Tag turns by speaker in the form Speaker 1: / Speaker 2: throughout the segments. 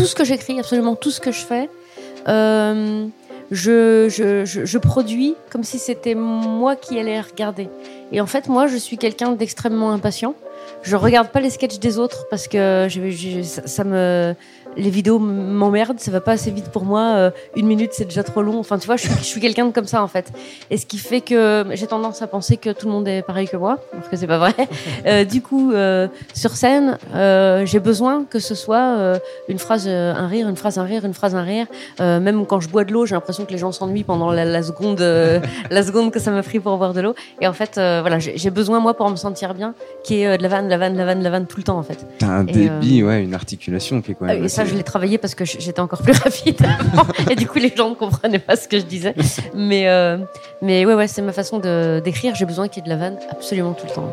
Speaker 1: Tout ce que j'écris, absolument tout ce que je fais, euh, je, je, je, produis comme si c'était moi qui allais regarder. Et en fait, moi, je suis quelqu'un d'extrêmement impatient. Je regarde pas les sketchs des autres parce que ça me les vidéos m'emmerdent, ça va pas assez vite pour moi. euh, une minute, c'est déjà trop long. Enfin, tu vois, je suis, je suis quelqu'un de comme ça en fait. Et ce qui fait que j'ai tendance à penser que tout le monde est pareil que moi, alors que c'est pas vrai. Euh, du coup, euh, sur scène, euh, j'ai besoin que ce soit euh, une phrase, euh, un rire, une phrase, un rire, une phrase, un rire. Euh, même quand je bois de l'eau, j'ai l'impression que les gens s'ennuient pendant la, la seconde, euh, la seconde que ça m'a pris pour boire de l'eau. Et en fait, euh, voilà, j'ai besoin moi pour me sentir bien, qui est euh, de la vanne, de la vanne, de la vanne, de la vanne tout le temps en fait.
Speaker 2: T'as un
Speaker 1: Et,
Speaker 2: débit, ouais, une articulation qui est quand
Speaker 1: Ah
Speaker 2: même.
Speaker 1: Je l'ai travaillé parce que j'étais encore plus rapide avant. et du coup, les gens ne comprenaient pas ce que je disais. Mais, euh, mais ouais, ouais, c'est ma façon d'écrire. J'ai besoin qu'il y ait de la vanne absolument tout le temps.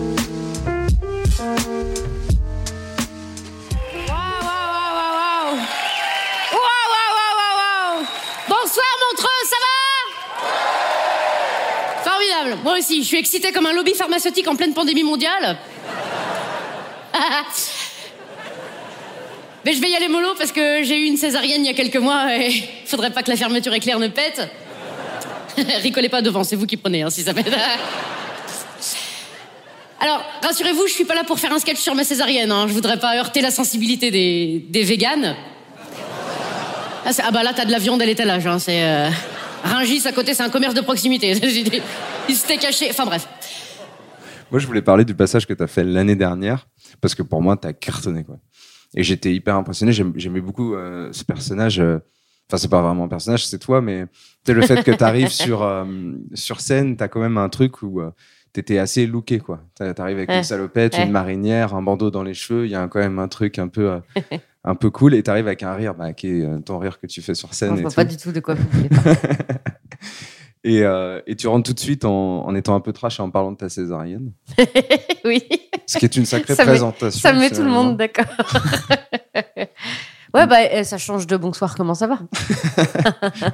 Speaker 3: Moi aussi, je suis excitée comme un lobby pharmaceutique en pleine pandémie mondiale. Mais je vais y aller mollo parce que j'ai eu une césarienne il y a quelques mois et faudrait pas que la fermeture éclair ne pète. Rigolez pas devant, c'est vous qui prenez, hein, si ça pète. Alors, rassurez-vous, je suis pas là pour faire un sketch sur ma césarienne. Hein. Je voudrais pas heurter la sensibilité des, véganes. Ah, ah bah là, t'as de la viande à l'étalage. Hein. C'est euh... Rungis à côté, c'est un commerce de proximité. Il s'était caché. Enfin bref.
Speaker 2: Moi, je voulais parler du passage que t'as fait l'année dernière, parce que pour moi, t'as cartonné, quoi. Et j'étais hyper impressionné. J'aimais beaucoup euh, ce personnage. euh, Enfin, c'est pas vraiment un personnage, c'est toi, mais c'est le fait que t'arrives sur euh, sur scène, t'as quand même un truc où euh, t'étais assez looké, quoi. T'a- T'arrives avec
Speaker 1: Ouais.
Speaker 2: une salopette,
Speaker 1: Ouais.
Speaker 2: une marinière, un bandeau dans les cheveux. Il y a quand même un truc un peu euh, un peu cool, et t'arrives avec un rire, bah, qui est ton rire que tu fais sur scène.
Speaker 1: Non, je
Speaker 2: et
Speaker 1: vois
Speaker 2: tout.
Speaker 1: pas du tout de quoi vous voulez parler.
Speaker 2: Et, euh, et tu rentres tout de suite en, en étant un peu trash et en parlant de ta césarienne.
Speaker 1: oui.
Speaker 2: Ce qui est une sacrée
Speaker 1: Ça met-
Speaker 2: présentation.
Speaker 1: Ça met tout le monde d'accord. ouais, bah, euh, ça change de bonsoir, comment ça va?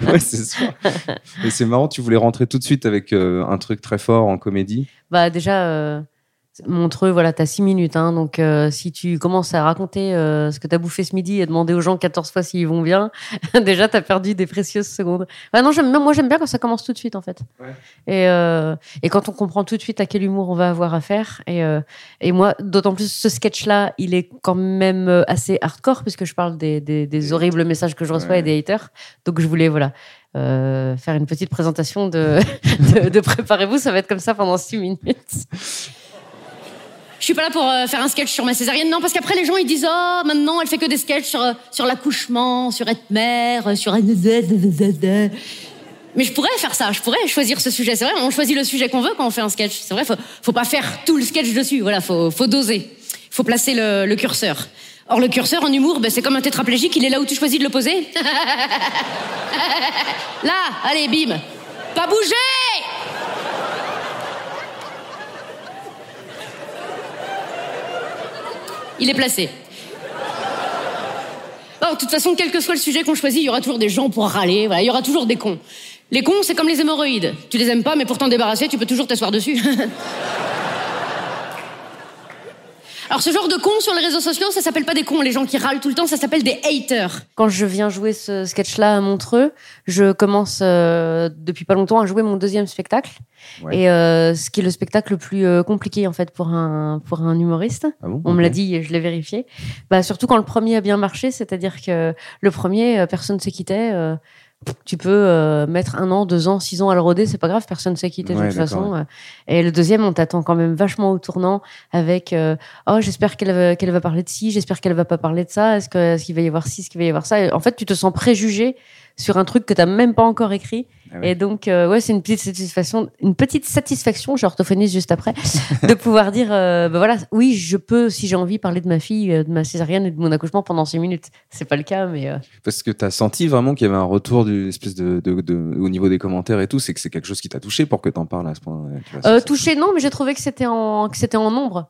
Speaker 2: Ouais, c'est sûr. Et c'est marrant, tu voulais rentrer tout de suite avec euh, un truc très fort en comédie.
Speaker 1: Bah, déjà, euh, Montreux, voilà, t'as six minutes. Hein, donc, euh, si tu commences à raconter euh, ce que t'as bouffé ce midi et demander aux gens 14 fois s'ils vont bien, déjà, t'as perdu des précieuses secondes. Non, j'aime- moi, j'aime bien quand ça commence tout de suite, en fait.
Speaker 2: Ouais.
Speaker 1: Et, euh, et quand on comprend tout de suite à quel humour on va avoir affaire. Et, et moi, d'autant plus, ce sketch-là, il est quand même assez hardcore, puisque je parle des, des, des horribles messages que je reçois
Speaker 2: Ouais.
Speaker 1: et des haters. Donc, je voulais, voilà. euh, faire une petite présentation de, de, de préparez-vous, ça va être comme ça pendant six minutes.
Speaker 3: Je suis pas là pour euh, faire un sketch sur ma césarienne, non, parce qu'après les gens ils disent oh maintenant elle fait que des sketchs sur euh, sur l'accouchement, sur être mère, euh, sur mais je pourrais faire ça, je pourrais choisir ce sujet. C'est vrai, on choisit le sujet qu'on veut quand on fait un sketch. C'est vrai, faut, faut pas faire tout le sketch dessus. Voilà, faut, faut doser. Faut placer le, le curseur. Or, le curseur en humour, ben, c'est comme un tétraplégique, il est là où tu choisis de le poser. là, allez, bim. Pas bouger Il est placé. Non, de toute façon, quel que soit le sujet qu'on choisit, il y aura toujours des gens pour râler, voilà, il y aura toujours des cons. Les cons, c'est comme les hémorroïdes. Tu les aimes pas, mais pour t'en débarrasser, tu peux toujours t'asseoir dessus. Alors ce genre de cons sur les réseaux sociaux, ça s'appelle pas des cons, les gens qui râlent tout le temps, ça s'appelle des haters.
Speaker 1: Quand je viens jouer ce sketch-là à Montreux, je commence euh, depuis pas longtemps à jouer mon deuxième spectacle.
Speaker 2: Ouais.
Speaker 1: Et euh, ce qui est le spectacle le plus euh, compliqué en fait pour un pour un humoriste.
Speaker 2: Ah bon
Speaker 1: On me l'a dit et je l'ai vérifié. Bah surtout quand le premier a bien marché, c'est-à-dire que le premier, euh, personne ne s'est quitté. euh, tu peux euh, mettre un an, deux ans, six ans à le roder, c'est pas grave, personne ne s'est quitté de
Speaker 2: Ouais,
Speaker 1: toute façon. euh. Et le deuxième, on t'attend quand même vachement au tournant avec euh, oh j'espère qu'elle va, qu'elle va parler de ci, j'espère qu'elle va pas parler de ça, est-ce que est-ce qu'il va y avoir ci, est-ce qu'il va y avoir ça. Et en fait, tu te sens préjugé sur un truc que t'as même pas encore écrit.
Speaker 2: Ah ouais.
Speaker 1: Et donc euh, ouais, c'est une petite satisfaction, une petite satisfaction, je orthophonise juste après, de pouvoir dire euh, bah voilà, oui, je peux si j'ai envie parler de ma fille, euh, de ma césarienne et de mon accouchement pendant six minutes. C'est pas le cas, mais euh,
Speaker 2: Parce que tu as senti vraiment qu'il y avait un retour du espèce de, de, de- au niveau des commentaires et tout, c'est que c'est quelque chose qui t'a touché pour que t'en parles à ce point. tu
Speaker 1: touché non, mais j'ai trouvé que c'était en que c'était en nombre.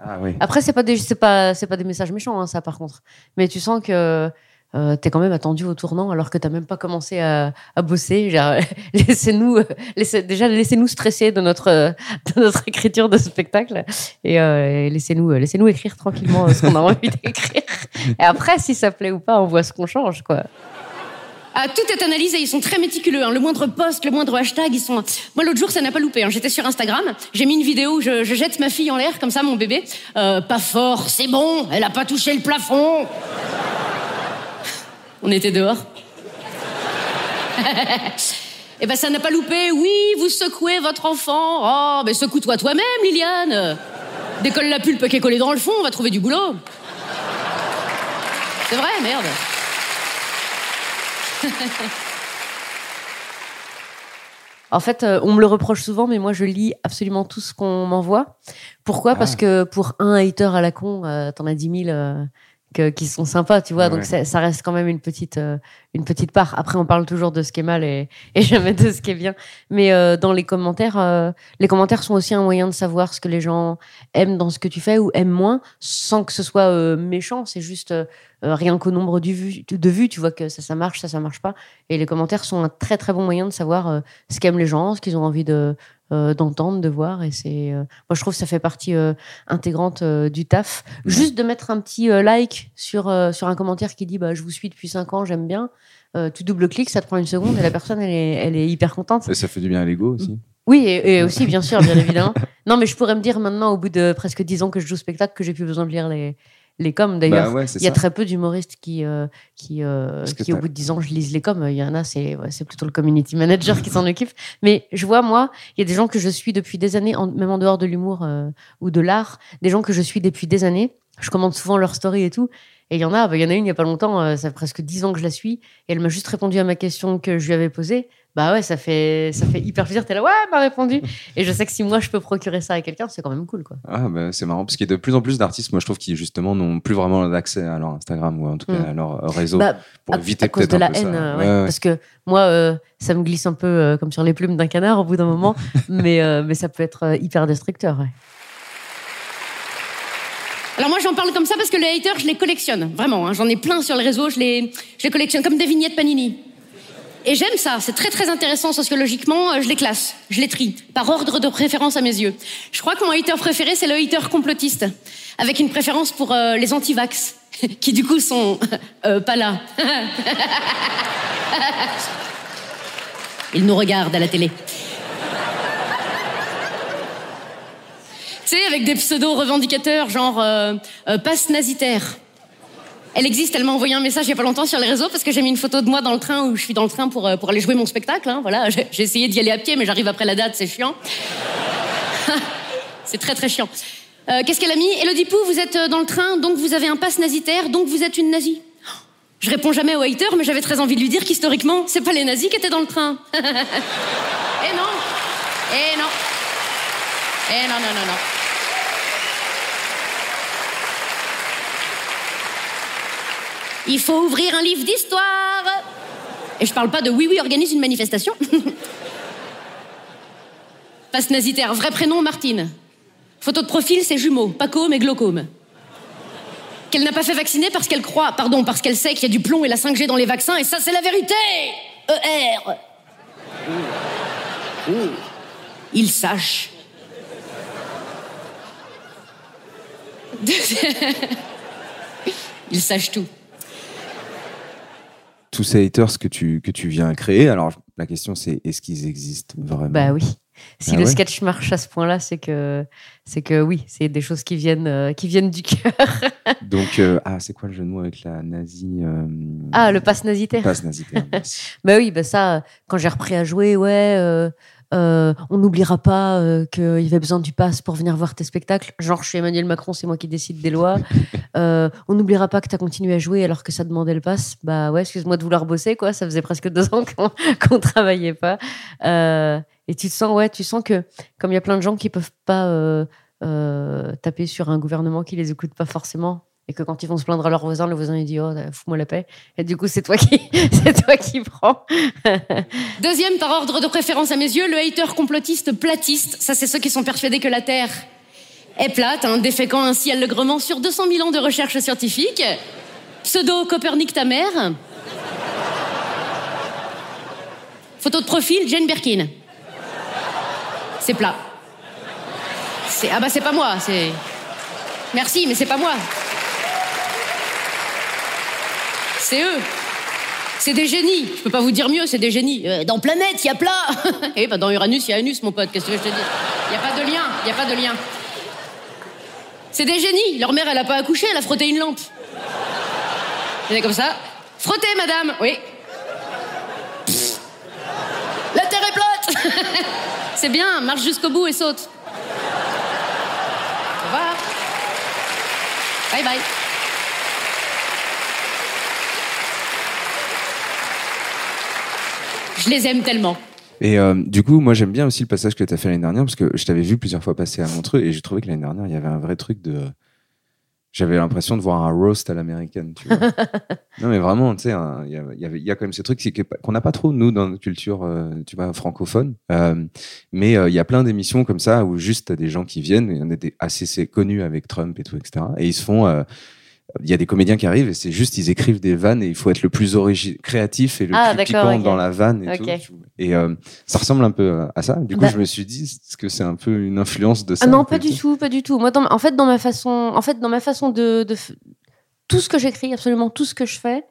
Speaker 2: Ah oui.
Speaker 1: Après, c'est pas des, c'est pas, c'est pas des messages méchants, hein, ça, par contre. Mais tu sens que euh, t'es quand même attendu au tournant alors que t'as même pas commencé à, à bosser. Laissez-nous, euh, laissez, déjà, laissez-nous stresser de notre, euh, de notre écriture de spectacle et, euh, et laissez-nous, laissez-nous écrire tranquillement ce qu'on a envie d'écrire. Et après, si ça plaît ou pas, on voit ce qu'on change, quoi.
Speaker 3: Ah, tout est analysé, ils sont très méticuleux. hein. Le moindre post, le moindre hashtag, ils sont. Moi, l'autre jour, ça n'a pas loupé. hein. J'étais sur Instagram, j'ai mis une vidéo où je, je jette ma fille en l'air, comme ça, mon bébé. Euh, pas fort, c'est bon, elle a pas touché le plafond. On était dehors. Eh ben, ça n'a pas loupé. Oui, vous secouez votre enfant. Oh, mais secoue-toi toi-même, Liliane. Décolle la pulpe qui est collée dans le fond, on va trouver du boulot. C'est vrai, merde.
Speaker 1: En fait, euh, on me le reproche souvent, mais moi, je lis absolument tout ce qu'on m'envoie. Pourquoi? Parce que pour un hater à la con, euh, t'en as 10 000 euh, que- qui sont sympas, tu vois.
Speaker 2: Ouais,
Speaker 1: donc, ça, ça reste quand même une petite, euh, une petite part. Après, on parle toujours de ce qui est mal et, et jamais de ce qui est bien. Mais euh, dans les commentaires, euh, les commentaires sont aussi un moyen de savoir ce que les gens aiment dans ce que tu fais ou aiment moins, sans que ce soit euh, méchant. C'est juste euh, rien qu'au nombre du vu- de vues, tu vois que ça, ça marche, ça, ça marche pas. Et les commentaires sont un très très bon moyen de savoir euh, ce qu'aiment les gens, ce qu'ils ont envie de euh, d'entendre, de voir. Et c'est, euh, moi je trouve que ça fait partie euh, intégrante du taf. Juste de mettre un petit like sur sur un commentaire qui dit bah je vous suis depuis 5 ans, j'aime bien. Tu double-cliques, ça te prend une seconde et la personne elle est, elle est hyper contente.
Speaker 2: Et ça fait du bien à l'ego aussi.
Speaker 1: Oui, et, et aussi, bien sûr, bien évidemment. Non, mais je pourrais me dire maintenant, au bout de presque 10 ans que je joue au spectacle, que j'ai plus besoin de lire les, les coms. D'ailleurs,
Speaker 2: Bah ouais, c'est
Speaker 1: il y a
Speaker 2: ça.
Speaker 1: très peu d'humoristes qui, euh, qui, euh, qui au bout de 10 ans, je lise les coms. Il y en a, c'est ouais, plutôt le community manager qui s'en occupe. Mais je vois, moi, il y a des gens que je suis depuis des années, en- même en dehors de l'humour euh, ou de l'art, des gens que je suis depuis des années. Je commande souvent leur story et tout. Et il y en a, bah, il y en a une il y a pas longtemps, ça fait presque 10 ans que je la suis. Et elle m'a juste répondu à ma question que je lui avais posée. Bah ouais, ça fait, ça fait hyper plaisir. T'es là, ouais, elle m'a répondu. Et je sais que si moi je peux procurer ça à quelqu'un, c'est quand même cool, quoi.
Speaker 2: Ah, bah, c'est marrant parce qu'il y a de plus en plus d'artistes, moi je trouve, qui justement n'ont plus vraiment d'accès à leur Instagram ou en tout cas à leur euh, réseau
Speaker 1: Bah,
Speaker 2: pour
Speaker 1: à,
Speaker 2: éviter
Speaker 1: à cause
Speaker 2: peut-être
Speaker 1: de
Speaker 2: un
Speaker 1: la
Speaker 2: peu ça.
Speaker 1: haine, euh, ouais.
Speaker 2: Ouais, ouais.
Speaker 1: parce que moi, euh, ça me glisse un peu euh, comme sur les plumes d'un canard au bout d'un moment, mais, euh, mais ça peut être hyper destructeur. Ouais.
Speaker 3: Alors moi j'en parle comme ça parce que les haters je les collectionne, vraiment. hein. J'en ai plein sur le réseau, je les, je les collectionne comme des vignettes Panini. Et j'aime ça, c'est très très intéressant sociologiquement, euh, je les classe, je les trie, par ordre de préférence à mes yeux. Je crois que mon hater préféré c'est le hater complotiste, avec une préférence pour euh, les anti-vax, qui du coup sont euh, pas là. Ils nous regardent à la télé. Tu sais, avec des pseudos revendicateurs, genre passe nazitaire. Elle existe, elle m'a envoyé un message il y a pas longtemps sur les réseaux parce que j'ai mis une photo de moi dans le train où je suis dans le train pour, euh, pour aller jouer mon spectacle. hein, voilà, j'ai j'ai essayé d'y aller à pied, mais j'arrive après la date, c'est chiant. c'est très très chiant. Euh, Qu'est-ce qu'elle a mis? Elodie Pou, vous êtes euh, dans le train, donc vous avez un passe nazitaire, donc vous êtes une nazie. Je réponds jamais aux haters, mais j'avais très envie de lui dire qu'historiquement, c'est pas les nazis qui étaient dans le train. Eh non Eh non Eh non, non, non, non. Il faut ouvrir un livre d'histoire. Et je parle pas de oui, oui, organise une manifestation. Passe nazitaire, vrai prénom Martine. Photo de profil, c'est jumeau, pas côme et glaucome. qu'elle n'a pas fait vacciner parce qu'elle croit, pardon, parce qu'elle sait qu'il y a du plomb et la 5G dans les vaccins, et ça, c'est la vérité ER Il sache. Il sache tout.
Speaker 2: Tous ces haters que tu, que tu viens créer, alors la question c'est est-ce qu'ils existent vraiment?
Speaker 1: Bah oui. Si
Speaker 2: Ah
Speaker 1: le
Speaker 2: ouais?
Speaker 1: sketch marche à ce point-là, c'est que, c'est que oui, c'est des choses qui viennent, euh, qui viennent du cœur.
Speaker 2: Donc, euh, ah, c'est quoi le jeu de mots avec la nazie euh,
Speaker 1: Ah, le passe nazitaire.
Speaker 2: Passe nazitaire.
Speaker 1: Bah oui, bah ça, quand j'ai repris à jouer, ouais, euh, on n'oubliera pas euh, qu'il y avait besoin du pass pour venir voir tes spectacles. Genre, je suis Emmanuel Macron, c'est moi qui décide des lois. Euh, on n'oubliera pas que tu as continué à jouer alors que ça demandait le pass. Bah ouais, excuse-moi de vouloir bosser, quoi. Ça faisait presque deux ans qu'on qu'on travaillait pas. Et tu te sens, ouais, tu sens que comme il y a plein de gens qui peuvent pas taper sur un gouvernement qui les écoute pas forcément. Et que quand ils vont se plaindre à leur voisin, le voisin il dit oh fous-moi la paix. Et du coup c'est toi qui c'est toi qui prends.
Speaker 3: Deuxième, par ordre de préférence à mes yeux, le hater complotiste platiste. Ça, c'est ceux qui sont persuadés que la Terre est plate, hein, déféquant ainsi allègrement sur 200 000 ans de recherche scientifique. Pseudo Copernic ta mère. Photo de profil, Jane Birkin. C'est plat. C'est ah bah c'est pas moi, c'est merci, mais c'est pas moi. C'est eux. C'est des génies. Je peux pas vous dire mieux, c'est des génies. Euh, dans Planète, il y a plat. Eh ben dans Uranus, il y a Anus, mon pote. Qu'est-ce que je te dis? Il y a pas de lien. Il y a pas de lien. C'est des génies. Leur mère, elle a pas accouché, elle a frotté une lampe. Elle comme ça? Frottez, madame. Oui. La terre est plate. c'est bien. Marche jusqu'au bout et saute. Au revoir. Bye bye. Je les aime tellement.
Speaker 2: Et euh, du coup, moi j'aime bien aussi le passage que tu as fait l'année dernière parce que je t'avais vu plusieurs fois passer à Montreux et j'ai trouvé que l'année dernière il y avait un vrai truc de. J'avais l'impression de voir un roast à l'américaine. Tu vois. non mais vraiment, tu sais, il y, a- y y quand même ce truc qu'on n'a pas trop nous dans notre culture, euh, tu vois, francophone. Euh, mais il y a plein d'émissions comme ça où juste t'as des gens qui viennent. Il y en a des assez connus avec Trump et tout, etc. Et ils se font. Euh, il y a des comédiens qui arrivent et c'est juste ils écrivent des vannes et il faut être le plus créatif et le
Speaker 1: Ah,
Speaker 2: plus piquant dans la vanne et tout. Et euh, ça ressemble un peu à ça. Du coup,
Speaker 1: Bah-
Speaker 2: je me suis dit, est-ce que c'est un peu une influence de ça
Speaker 1: Ah non,
Speaker 2: un
Speaker 1: pas du tout, pas du tout. Moi, dans en fait, dans ma façon, en fait, dans ma façon de, tout ce que j'écris, absolument tout ce que je fais,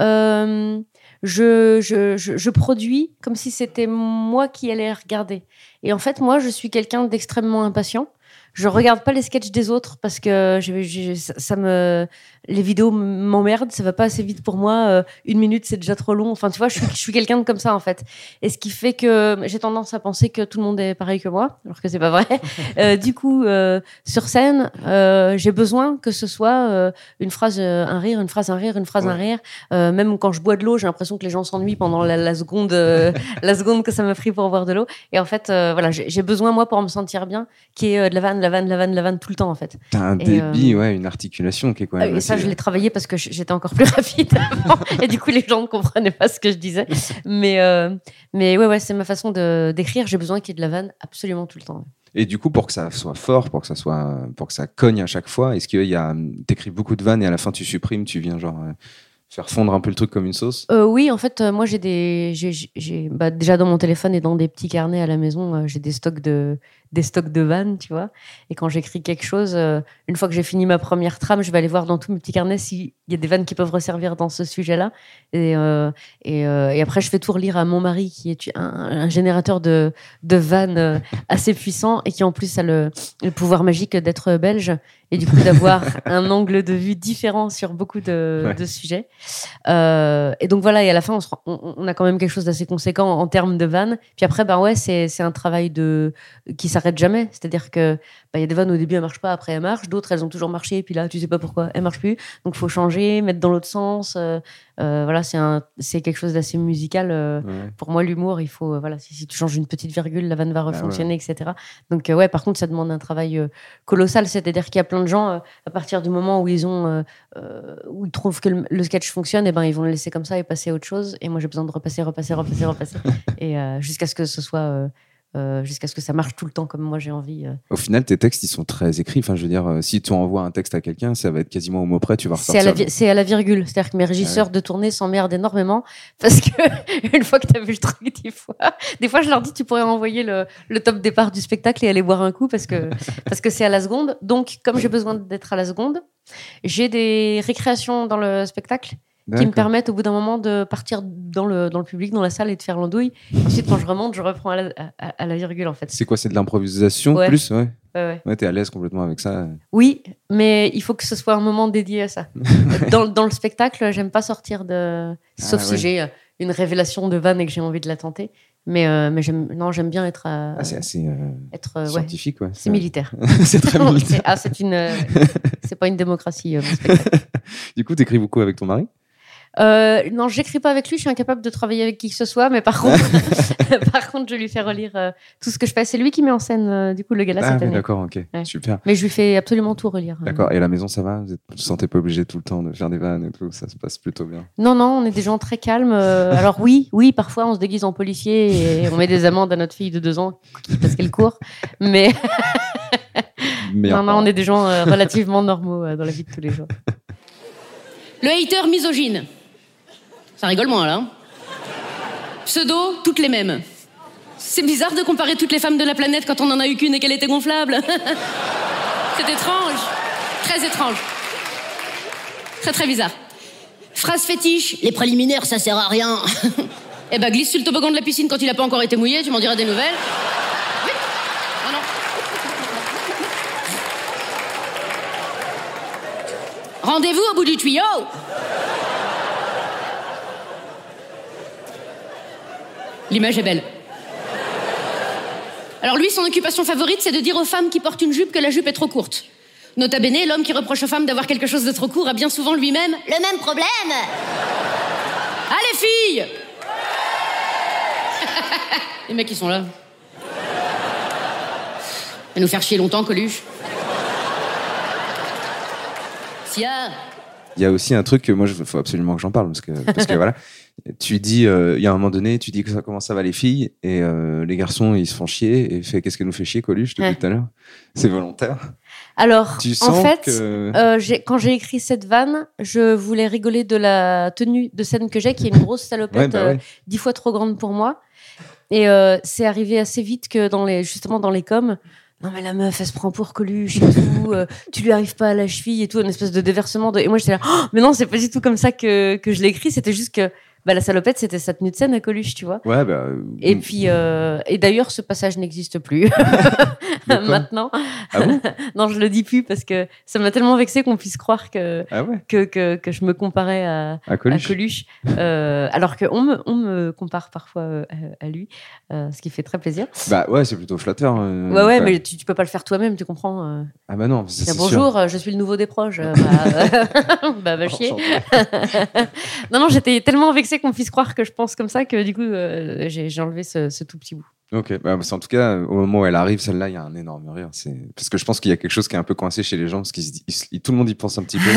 Speaker 1: euh, je, je, je, je produis comme si c'était moi qui allais regarder. Et en fait, moi, je suis quelqu'un d'extrêmement impatient. Je regarde pas les sketchs des autres parce que je- je- ça, ça me, les vidéos m'emmerdent, ça va pas assez vite pour moi. euh, une minute, c'est déjà trop long. Enfin, tu vois, je suis, je suis quelqu'un de comme ça en fait. Et ce qui fait que j'ai tendance à penser que tout le monde est pareil que moi, alors que c'est pas vrai. Euh, du coup, euh, sur scène, euh, j'ai besoin que ce soit euh, une phrase, euh, un rire, une phrase, un rire, une phrase, un rire. Euh, même quand je bois de l'eau, j'ai l'impression que les gens s'ennuient pendant la, la seconde, euh, la seconde que ça m'a pris pour boire de l'eau. Et en fait, euh, voilà, j'ai besoin moi pour me sentir bien, qui est euh, de la vanne, la vanne, la vanne, la vanne tout le temps en fait.
Speaker 2: T'as un
Speaker 1: Et,
Speaker 2: débit,
Speaker 1: euh,
Speaker 2: ouais, une articulation qui est quand
Speaker 1: Ah
Speaker 2: même.
Speaker 1: et ça, je l'ai travaillé parce que j'étais encore plus rapide avant. et du coup, les gens ne comprenaient pas ce que je disais. Mais, euh, mais ouais, ouais, c'est ma façon d'écrire. J'ai besoin qu'il y ait de la vanne absolument tout le temps.
Speaker 2: Et du coup, pour que ça soit fort, pour que ça soit, pour que ça cogne à chaque fois, est-ce qu'il y a, t'écris beaucoup de vannes et à la fin tu supprimes, tu viens genre euh, faire fondre un peu le truc comme une sauce?
Speaker 1: Euh, oui, en fait, euh, moi, j'ai des, j'ai, bah, déjà dans mon téléphone et dans des petits carnets à la maison, euh, j'ai des stocks de, des stocks de vannes, tu vois. Et quand j'écris quelque chose, euh, une fois que j'ai fini ma première trame, je vais aller voir dans tous mes petits carnets s'il y a des vannes qui peuvent resservir dans ce sujet-là. Et, euh, et, euh, et après, je fais tout relire à mon mari, qui est un, un générateur de, de vannes assez puissant et qui en plus a le, le pouvoir magique d'être belge et du coup d'avoir un angle de vue différent sur beaucoup de,
Speaker 2: Ouais.
Speaker 1: de sujets. Et donc voilà, et à la fin, on, se on- on a quand même quelque chose d'assez conséquent en termes de vannes. Puis après, ben ouais, c'est c'est un travail de qui s'arrête jamais. C'est-à-dire que bah, il y a des vannes au début elles marchent pas, après elles marchent. D'autres elles ont toujours marché, puis là tu sais pas pourquoi elles marchent plus. Donc faut changer, mettre dans l'autre sens. Euh, euh, voilà, c'est un c'est quelque chose d'assez musical. euh,
Speaker 2: Ouais.
Speaker 1: pour moi, l'humour, il faut, voilà, si, si tu changes une petite virgule, la vanne va
Speaker 2: ouais.
Speaker 1: refonctionner, etc. Donc, ouais, par contre, ça demande un travail colossal. C'est-à-dire qu'il y a plein de gens, à partir du moment où ils ont, où ils trouvent que le, le sketch fonctionne, et ben, ils vont le laisser comme ça et passer à autre chose. Et moi, j'ai besoin de repasser, repasser, repasser, repasser, et jusqu'à ce que ce soit euh, jusqu'à ce que ça marche tout le temps comme moi j'ai envie. euh.
Speaker 2: Au final, tes textes, ils sont très écrits. Enfin, je veux dire, euh, si tu envoies un texte à quelqu'un, ça va être quasiment au mot près, tu vas
Speaker 1: C'est à, vi- à la virgule. C'est-à-dire que mes régisseurs de tournée s'emmerdent énormément parce que une fois que tu as vu le truc dix fois, des fois je leur dis tu pourrais envoyer le, le top départ du spectacle et aller boire un coup parce que parce que c'est à la seconde. Donc comme j'ai besoin d'être à la seconde, j'ai des récréations dans le spectacle qui me permettent au bout d'un moment de partir dans le, dans le public, dans la salle et de faire l'andouille. Ensuite quand je remonte, je reprends à la, à- à la virgule en fait.
Speaker 2: C'est quoi C'est de l'improvisation
Speaker 1: Ouais.
Speaker 2: plus? Ouais,
Speaker 1: Ouais, ouais.
Speaker 2: ouais t'es à l'aise complètement avec ça.
Speaker 1: Oui, mais il faut que ce soit un moment dédié à ça. dans, dans le spectacle, j'aime pas sortir de. Sauf
Speaker 2: Ah,
Speaker 1: si
Speaker 2: ouais.
Speaker 1: j'ai euh, une révélation de vanne et que j'ai envie de la tenter. Mais, euh, mais j'aime, non, j'aime bien être. euh,
Speaker 2: Ah, c'est assez euh,
Speaker 1: être
Speaker 2: scientifique, ouais.
Speaker 1: C'est militaire.
Speaker 2: c'est très militaire.
Speaker 1: C'est- ah, c'est une. c'est pas une démocratie. mon spectacle.
Speaker 2: Du coup, t'écris beaucoup avec ton mari?
Speaker 1: Euh, non, j'écris pas avec lui. Je suis incapable de travailler avec qui que ce soit. Mais par contre, par contre, je lui fais relire euh, tout ce que je fais. C'est lui qui met en scène euh, du coup le gala
Speaker 2: Ah,
Speaker 1: cette année.
Speaker 2: d'accord, ok.
Speaker 1: Ouais.
Speaker 2: Super.
Speaker 1: Mais je lui fais absolument tout relire. euh.
Speaker 2: D'accord. Et à la maison, ça va? Vous êtes- vous vous sentez pas obligé tout le temps de faire des vannes et tout? Ça se passe plutôt bien?
Speaker 1: Non, non, on est des gens très calmes. Euh, alors oui, oui, parfois on se déguise en policier et on met des amendes à notre fille de deux ans parce qu'elle court. Mais
Speaker 2: Mais
Speaker 1: non, non, on est des gens euh, relativement normaux euh, dans la vie de tous les jours.
Speaker 3: Le hater misogyne. Ça rigole moins, là. hein. Pseudo, toutes les mêmes. C'est bizarre de comparer toutes les femmes de la planète quand on en a eu qu'une et qu'elle était gonflable. C'est étrange. Très étrange. Très, très bizarre. Phrase fétiche. Les préliminaires, ça sert à rien. eh ben, glisse sur le toboggan de la piscine quand il a pas encore été mouillé, tu m'en diras des nouvelles. Ah. Rendez-vous au bout du tuyau. L'image est belle. Alors lui, son occupation favorite, c'est de dire aux femmes qui portent une jupe que la jupe est trop courte. Nota bene, l'homme qui reproche aux femmes d'avoir quelque chose de trop court a bien souvent lui-même le même problème. Les filles Les mecs, ils sont là. À nous faire chier longtemps, Coluche. Sia.
Speaker 2: Il y a aussi un truc que moi, il faut absolument que j'en parle parce que, parce que voilà, tu dis, euh, il y a un moment donné, tu dis que ça comment ça va les filles et euh, les garçons ils se font chier et fait qu'est-ce qu'elle nous fait chier Coluche depuis
Speaker 1: Ouais.
Speaker 2: tout à l'heure? C'est volontaire.
Speaker 1: Alors,
Speaker 2: Tu
Speaker 1: en fait,
Speaker 2: que
Speaker 1: euh, quand j'ai écrit cette vanne, je voulais rigoler de la tenue de scène que j'ai, qui est une grosse salopette
Speaker 2: Ouais, bah ouais.
Speaker 1: dix fois trop grande pour moi. Et c'est arrivé assez vite que dans les, justement dans les coms, non mais la meuf, elle se prend pour Coluche et tout, euh, tu lui arrives pas à la cheville et tout, une espèce de déversement. De... Et moi j'étais là, Oh, mais non, c'est pas du tout comme ça que, que je l'ai écrit, c'était juste que bah, la salopette, c'était sa tenue de scène à Coluche, tu vois.
Speaker 2: Ouais, bah. euh,
Speaker 1: Et puis, euh, et d'ailleurs, ce passage n'existe plus maintenant.
Speaker 2: Ah bon?
Speaker 1: Non, je le dis plus parce que ça m'a tellement vexé qu'on puisse croire que,
Speaker 2: Ah ouais?
Speaker 1: que, que, que je me comparais à,
Speaker 2: À
Speaker 1: à
Speaker 2: Coluche.
Speaker 1: Coluche, euh, alors qu'on me, on me compare parfois euh, à, à lui, euh, ce qui fait très plaisir.
Speaker 2: Bah ouais, c'est plutôt flatteur. euh,
Speaker 1: ouais, ouais, mais tu, tu peux pas le faire toi-même, tu comprends euh.
Speaker 2: Ah bah non, c'est
Speaker 1: Bonjour,
Speaker 2: sûr.
Speaker 1: euh, je suis le nouveau des proches. euh, bah, bah, va chier. Non, non, j'étais tellement vexée qu'on puisse croire que je pense comme ça que du coup, euh, j'ai enlevé ce, ce tout petit bout.
Speaker 2: Ok, bah, en tout cas, au moment où elle arrive, celle-là, il y a un énorme rire. Parce que je pense qu'il y a quelque chose qui est un peu coincé chez les gens, parce que tout le monde y pense un petit peu.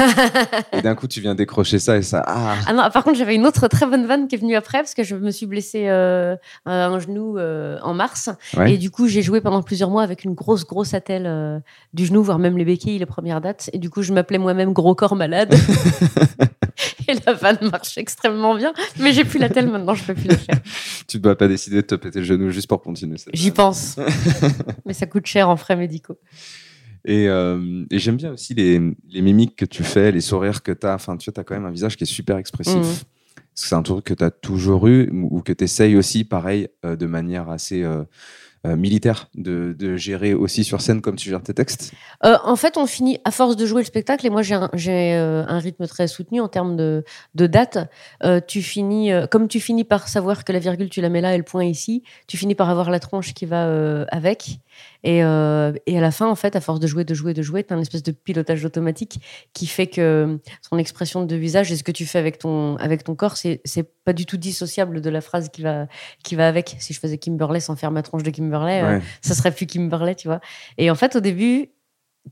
Speaker 2: et d'un coup, tu viens décrocher ça et ça. Ah,
Speaker 1: Ah non, par contre, j'avais une autre très bonne vanne qui est venue après parce que je me suis blessée euh, à un genou euh, en mars.
Speaker 2: Ouais.
Speaker 1: Et du coup, j'ai joué pendant plusieurs mois avec une grosse, grosse attelle euh, du genou, voire même les béquilles, les premières dates. Et du coup, je m'appelais moi-même Gros Corps Malade. et la vanne marche extrêmement bien. Mais j'ai plus l'attelle maintenant, je peux plus la faire.
Speaker 2: tu ne dois pas décider de te péter le genou juste pour continuer.
Speaker 1: J'y pense. Mais ça coûte cher en frais médicaux.
Speaker 2: Et, euh, et j'aime bien aussi les, les mimiques que tu fais, les sourires que tu as. Enfin, tu vois, as quand même un visage qui est super expressif.
Speaker 1: Mhm.
Speaker 2: Est-ce que c'est un truc que tu as toujours eu ou que tu essayes aussi, pareil, euh, de manière assez euh, euh, militaire, de, gérer aussi sur scène comme tu gères tes textes
Speaker 1: Euh, en fait, on finit à force de jouer le spectacle, et moi j'ai un, euh, rythme très soutenu en termes de, de date. Tu finis, comme tu finis par savoir que la virgule tu la mets là et le point ici, tu finis par avoir la tronche qui va avec. Et, euh, et à la fin, en fait, à force de jouer, de jouer, de jouer, tu as un espèce de pilotage automatique qui fait que son expression de visage et ce que tu fais avec ton, avec ton corps, c'est c'est pas du tout dissociable de la phrase qui va, qui va avec. Si je faisais Kimberley sans faire ma tronche de Kimberley, euh,
Speaker 2: Ouais.
Speaker 1: ça serait plus Kimberley, tu vois. Et en fait, au début,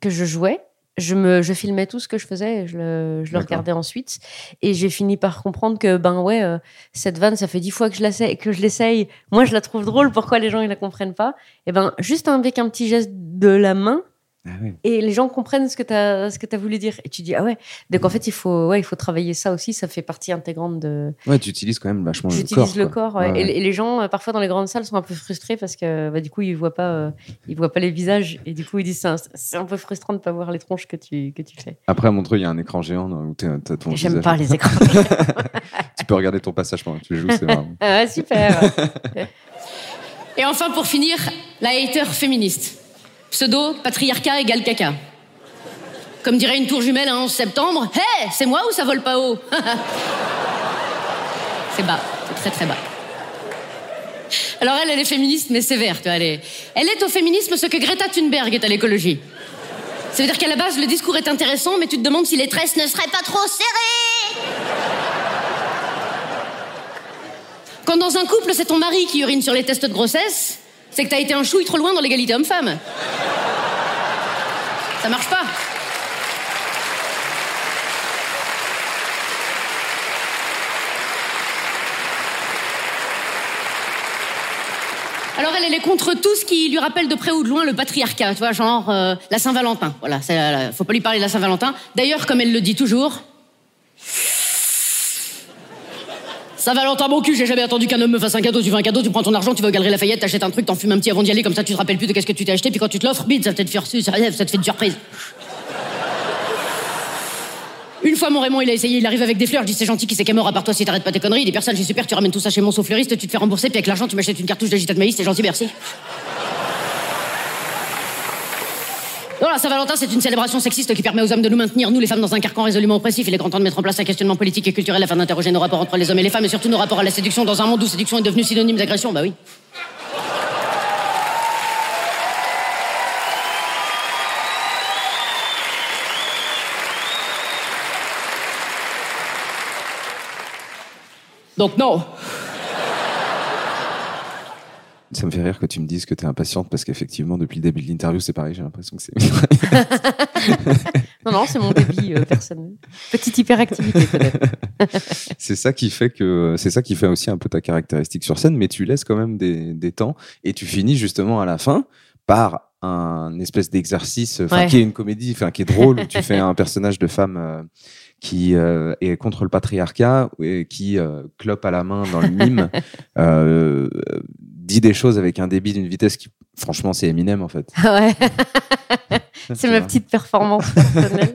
Speaker 1: que je jouais, je me je filmais tout ce que je faisais et je le, je le regardais ensuite. Et j'ai fini par comprendre que ben ouais euh, cette vanne ça fait dix fois que je que je l'essaye. Moi je la trouve drôle. Pourquoi les gens ils la comprennent pas? Et ben juste avec un petit geste de la main
Speaker 2: Ah oui.
Speaker 1: et les gens comprennent ce que tu as voulu dire et tu dis ah ouais donc en fait il faut ouais il faut travailler ça aussi ça fait partie intégrante de
Speaker 2: Ouais, tu utilises quand même vachement le corps.
Speaker 1: J'utilise le corps, ouais.
Speaker 2: Ouais,
Speaker 1: Et, les gens, euh, parfois dans les grandes salles, sont un peu frustrés parce que bah, du coup, ils voient pas, euh, ils voient pas les visages et du coup, ils disent c'est un, peu frustrant de pas voir les tronches que tu que tu fais.
Speaker 2: Après, à Montreux, il y a un écran géant où ton
Speaker 1: J'aime pas les écrans.
Speaker 2: Tu peux regarder ton passage pendant que tu joues, c'est marrant.
Speaker 1: ah, ouais, super.
Speaker 3: Et enfin, pour finir, la hater féministe. Pseudo, patriarcat égale caca. Comme dirait une tour jumelle un 11 septembre, Hé, c'est moi ou ça vole pas haut? C'est bas, c'est très très bas. Alors elle, elle est féministe, mais sévère, tu vois, elle est... Elle est au féminisme ce que Greta Thunberg est à l'écologie. Ça veut dire qu'à la base, le discours est intéressant, mais tu te demandes si les tresses ne seraient pas trop serrées Quand dans un couple, c'est ton mari qui urine sur les tests de grossesse, c'est que t'as été un chouille trop loin dans l'égalité homme-femme. Ça marche pas. Alors elle, elle est contre tout ce qui lui rappelle de près ou de loin le patriarcat, tu vois, genre euh, la Saint-Valentin. Voilà, faut pas lui parler de la Saint-Valentin. D'ailleurs, comme elle le dit toujours, Saint-Valentin, mon cul, j'ai jamais attendu qu'un homme me fasse un cadeau. Tu veux un cadeau, tu prends ton argent, tu vas au Galerie Lafayette, t'achètes un truc, t'en fumes un petit avant d'y aller, comme ça tu te rappelles plus de qu'est-ce que tu t'es acheté, puis quand tu te l'offres, bide, ça te fait reçu, ça ça te fait une surprise. Une fois, mon Raymond, il a essayé, il arrive avec des fleurs. Je dis, c'est gentil, qui c'est est mort à part toi si t'arrêtes pas tes conneries. Il dit, personne, j'ai super, tu ramènes tout ça chez mon fleuriste, tu te fais rembourser, puis avec l'argent, tu m'achètes une cartouche de gita de maïs, c'est gentil, merci. Voilà, Saint-Valentin, c'est une célébration sexiste qui permet aux hommes de nous maintenir, nous les femmes, dans un carcan résolument oppressif. Il est grand temps de mettre en place un questionnement politique et culturel afin d'interroger nos rapports entre les hommes et les femmes et surtout nos rapports à la séduction dans un monde où séduction est devenue synonyme d'agression. Bah oui. Donc non.
Speaker 2: Ça me fait rire que tu me dises que tu es impatiente parce qu'effectivement, depuis le début de l'interview, c'est pareil, j'ai l'impression que c'est.
Speaker 1: non, non, c'est mon débit euh, personnel. Petite hyperactivité peut-être.
Speaker 2: c'est ça qui fait que c'est ça qui fait aussi un peu ta caractéristique sur scène, mais tu laisses quand même des, des temps et tu finis justement à la fin par un espèce d'exercice,
Speaker 1: Ouais.
Speaker 2: qui est une comédie, qui est drôle où tu fais un personnage de femme euh, qui euh, est contre le patriarcat et qui euh, clope à la main dans le mime, euh, dit des choses avec un débit d'une vitesse qui, franchement, c'est Eminem en fait.
Speaker 1: ouais.
Speaker 2: Tu
Speaker 1: c'est ma petite performance personnelle.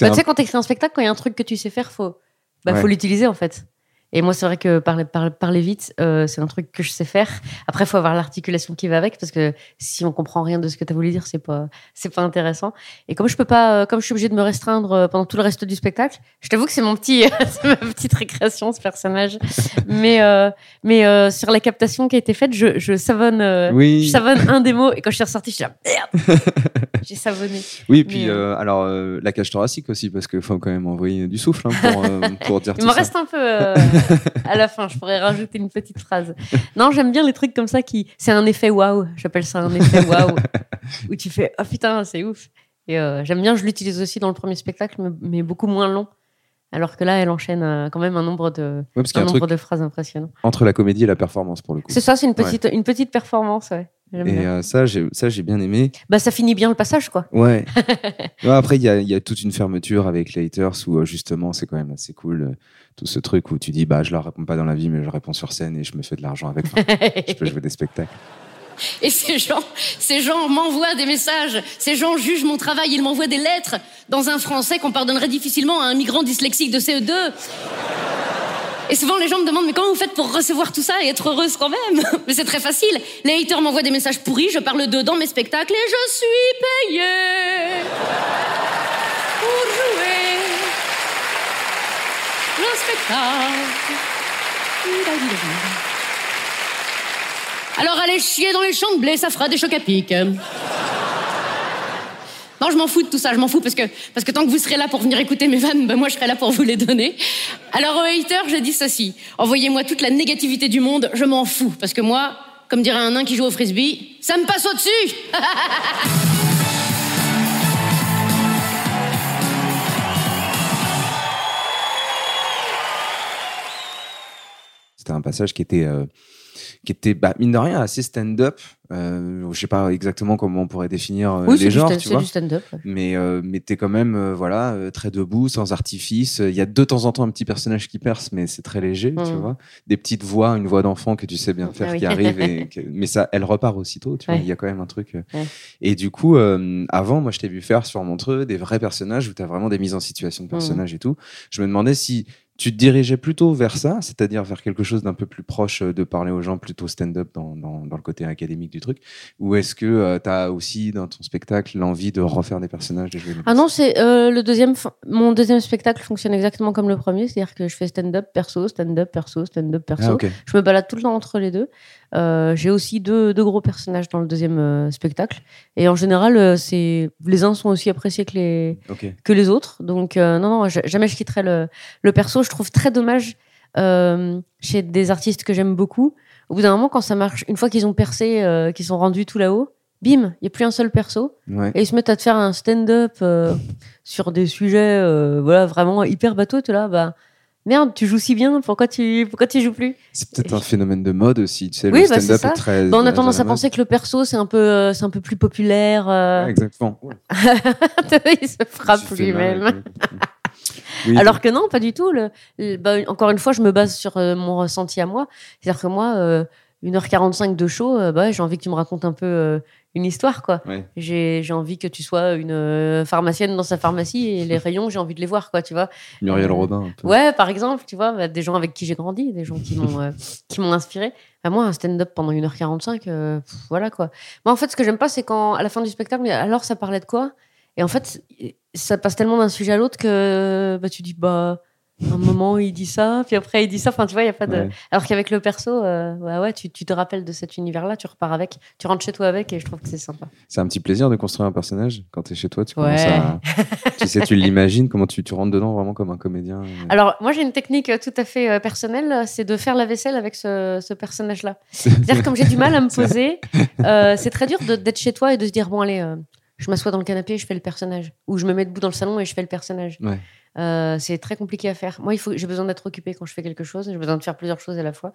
Speaker 1: Bah,
Speaker 2: un-
Speaker 1: Tu sais, quand t'écris un spectacle, quand il y a un truc que tu sais faire, faut, bah,
Speaker 2: Ouais.
Speaker 1: faut l'utiliser en fait. Et moi, c'est vrai que parler, parler, parler vite, euh, c'est un truc que je sais faire. Après, il faut avoir l'articulation qui va avec, parce que si on comprend rien de ce que tu as voulu dire, c'est pas, c'est pas intéressant. Et comme je peux pas, euh, comme je suis obligée de me restreindre euh, pendant tout le reste du spectacle, je t'avoue que c'est mon petit, c'est ma petite récréation, ce personnage. mais, euh, mais euh, sur la captation qui a été faite, je, je savonne,
Speaker 2: Oui.
Speaker 1: je savonne un des mots. Et quand je suis ressortie, je suis là, merde, j'ai savonné.
Speaker 2: Oui, et puis alors la cage thoracique aussi, parce qu'il faut quand même envoyer du souffle hein, pour, pour dire
Speaker 1: Il m'en reste un peu à la fin. Je pourrais rajouter une petite phrase. Non, j'aime bien les trucs comme ça qui. C'est un effet waouh. J'appelle ça un effet waouh. où tu fais oh putain, c'est ouf. Et euh, j'aime bien, je l'utilise aussi dans le premier spectacle, mais, beaucoup moins long. Alors que là, elle enchaîne euh, quand même un nombre de,
Speaker 2: Ouais,
Speaker 1: un
Speaker 2: un
Speaker 1: nombre de phrases impressionnant.
Speaker 2: entre la comédie et la performance pour le coup.
Speaker 1: C'est ça, c'est une petite, une petite performance. Ouais.
Speaker 2: Et euh, ça, j'ai ça, j'ai bien aimé.
Speaker 1: Bah, ça finit bien le passage, quoi.
Speaker 2: Ouais. Ouais, après, il y a, il y a toute une fermeture avec les haters où euh, justement, c'est quand même assez cool. euh, tout ce truc où tu dis, bah, je leur réponds pas dans la vie, mais je réponds sur scène et je me fais de l'argent avec. Enfin, je peux jouer des spectacles.
Speaker 3: Et ces gens, ces gens m'envoient des messages, ces gens jugent mon travail, ils m'envoient des lettres dans un français qu'on pardonnerait difficilement à un migrant dyslexique de CE2. Et souvent, les gens me demandent, mais comment vous faites pour recevoir tout ça et être heureuse quand même Mais c'est très facile. Les haters m'envoient des messages pourris, je parle d'eux dans mes spectacles et je suis payée pour jouer le spectacle. Alors allez chier dans les champs de blé, ça fera des chocs à pic. Non, je m'en fous de tout ça, je m'en fous parce que, parce que tant que vous serez là pour venir écouter mes vannes, ben moi je serai là pour vous les donner. Alors aux haters, je dis ceci. Envoyez-moi toute la négativité du monde, je m'en fous. Parce que moi, comme dirait un nain qui joue au frisbee, ça me passe au-dessus
Speaker 2: c'était un passage qui était euh, qui était bah, mine de rien assez stand-up. Euh, je sais pas exactement comment on pourrait définir euh,
Speaker 1: Oui,
Speaker 2: les genres, tu vois.
Speaker 1: du stand-up. ouais.
Speaker 2: Mais euh, mais t'es quand même euh, voilà très debout, sans artifice. Il y a de temps en temps un petit personnage qui perce, mais c'est très léger, tu
Speaker 1: Mm.
Speaker 2: vois. Des petites voix, une voix d'enfant que tu sais bien faire
Speaker 1: Ah oui.
Speaker 2: qui arrive, et que- mais ça, elle repart aussitôt. Tu vois,
Speaker 1: Ouais.
Speaker 2: il y a quand même un truc.
Speaker 1: Ouais.
Speaker 2: Et du coup, avant, moi, je t'ai vu faire sur Montreux des vrais personnages où t'as vraiment des mises en situation de
Speaker 1: Mm.
Speaker 2: personnages et tout. Je me demandais si tu te dirigeais plutôt vers ça, c'est-à-dire vers quelque chose d'un peu plus proche euh, de parler aux gens, plutôt stand-up dans, dans, dans le côté académique du truc, ou est-ce que tu as aussi dans ton spectacle l'envie de refaire des personnages, de jouer des
Speaker 1: Ah non, c'est euh, le deuxième. Mon deuxième spectacle fonctionne exactement comme le premier, c'est-à-dire que je fais stand-up perso, stand-up perso, stand-up perso.
Speaker 2: Ah.
Speaker 1: Je me balade tout le temps entre les deux. Euh, J'ai aussi deux, deux gros personnages dans le deuxième euh, spectacle, et en général, euh, c'est les uns sont aussi appréciés que les
Speaker 2: Ok.
Speaker 1: que les autres. Donc non, non, ja- jamais je quitterai le, le perso. Je trouve très dommage chez des artistes que j'aime beaucoup. Au bout d'un moment, quand ça marche, une fois qu'ils ont percé, qu'ils sont rendus tout là-haut, bim, il n'y a plus un seul perso.
Speaker 2: Ouais.
Speaker 1: Et ils se mettent à te faire un stand-up sur des sujets voilà, vraiment hyper bateau. Tu là, bah merde, tu joues si bien, pourquoi tu, pourquoi tu joues plus
Speaker 2: C'est peut-être un phénomène de mode aussi. Tu sais,
Speaker 1: Oui,
Speaker 2: le
Speaker 1: bah, c'est
Speaker 2: stand-up
Speaker 1: ça.
Speaker 2: est très.
Speaker 1: Bah, On a tendance à
Speaker 2: mode.
Speaker 1: penser que le perso, c'est un peu, euh, c'est un peu plus populaire. euh,
Speaker 2: Ouais, exactement.
Speaker 1: il se frappe lui-même.
Speaker 2: Oui,
Speaker 1: Alors que non, pas du tout. Le, le- bah, encore une fois, je me base sur euh, mon ressenti à moi. C'est-à-dire que moi, euh, 1h45 de show, bah, j'ai envie que tu me racontes un peu une histoire. quoi.
Speaker 2: Ouais.
Speaker 1: J'ai j'ai envie que tu sois une euh, pharmacienne dans sa pharmacie et les rayons, j'ai envie de les voir. quoi, tu vois.
Speaker 2: Muriel
Speaker 1: Euh.
Speaker 2: Un peu.
Speaker 1: Ouais, par exemple, tu vois, bah, des gens avec qui j'ai grandi, des gens qui m'ont euh, qui m'ont inspiré. Bah, moi, un stand-up pendant 1h45, euh, pff, voilà quoi. Moi, en fait, ce que j'aime pas, c'est quand, à la fin du spectacle, mais alors ça parlait de quoi? Et en fait, ça passe tellement d'un sujet à l'autre que bah, tu dis, bah, un moment, il dit ça, puis après, il dit ça. Enfin, tu vois, il y a pas de.
Speaker 2: Ouais.
Speaker 1: Alors qu'avec le perso, euh, ouais, ouais, tu, tu te rappelles de cet univers-là, tu repars avec, tu rentres chez toi avec, et je trouve que c'est sympa.
Speaker 2: C'est un petit plaisir de construire un personnage quand tu es chez toi. Tu
Speaker 1: Ouais.
Speaker 2: commences à. tu sais, tu l'imagines, comment tu, tu rentres dedans vraiment comme un comédien.
Speaker 1: Alors, moi, j'ai une technique tout à fait euh, personnelle, c'est de faire la vaisselle avec ce, ce personnage-là.
Speaker 2: C'est-
Speaker 1: C'est-à-dire, comme j'ai du mal à me poser, euh, c'est très dur de- d'être chez toi et de se dire bon, allez, euh, je m'assois dans le canapé et je fais le personnage. Ou je me mets debout dans le salon et je fais le personnage.
Speaker 2: Ouais.
Speaker 1: Euh, c'est très compliqué à faire. Moi, il faut, j'ai besoin d'être occupée quand je fais quelque chose. J'ai besoin de faire plusieurs choses à la fois.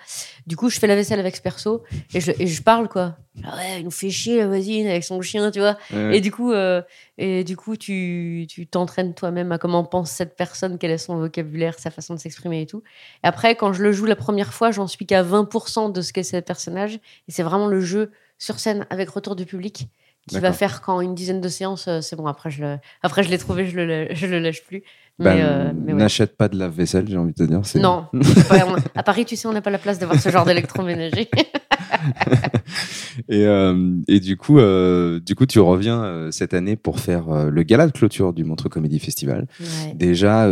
Speaker 1: Du coup, je fais la vaisselle avec ce perso et je, et je parle, quoi. Ah ouais, il nous fait chier la voisine avec son chien, tu vois.
Speaker 2: Ouais.
Speaker 1: Et du coup, euh, et du coup, tu tu t'entraînes toi-même à comment pense cette personne, quel est son vocabulaire, sa façon de s'exprimer et tout. Et après, quand je le joue la première fois, j'en suis qu'à 20% de ce qu'est ce personnage. Et c'est vraiment le jeu sur scène avec retour du public qui va faire qu'en une dizaine de séances, euh, c'est bon. Après, je le, après, je l'ai trouvé, je le, je le lâche plus. Mais, euh, ouais.
Speaker 2: N'achète pas de lave-vaisselle, j'ai envie de te dire.
Speaker 1: Non, pas- à Paris, tu sais, on n'a pas la place d'avoir ce genre d'électroménager.
Speaker 2: Et, euh, et du coup, euh, du coup, tu reviens euh, cette année pour faire le gala de clôture du Montreux Comédie Festival.
Speaker 1: Ouais.
Speaker 2: Déjà,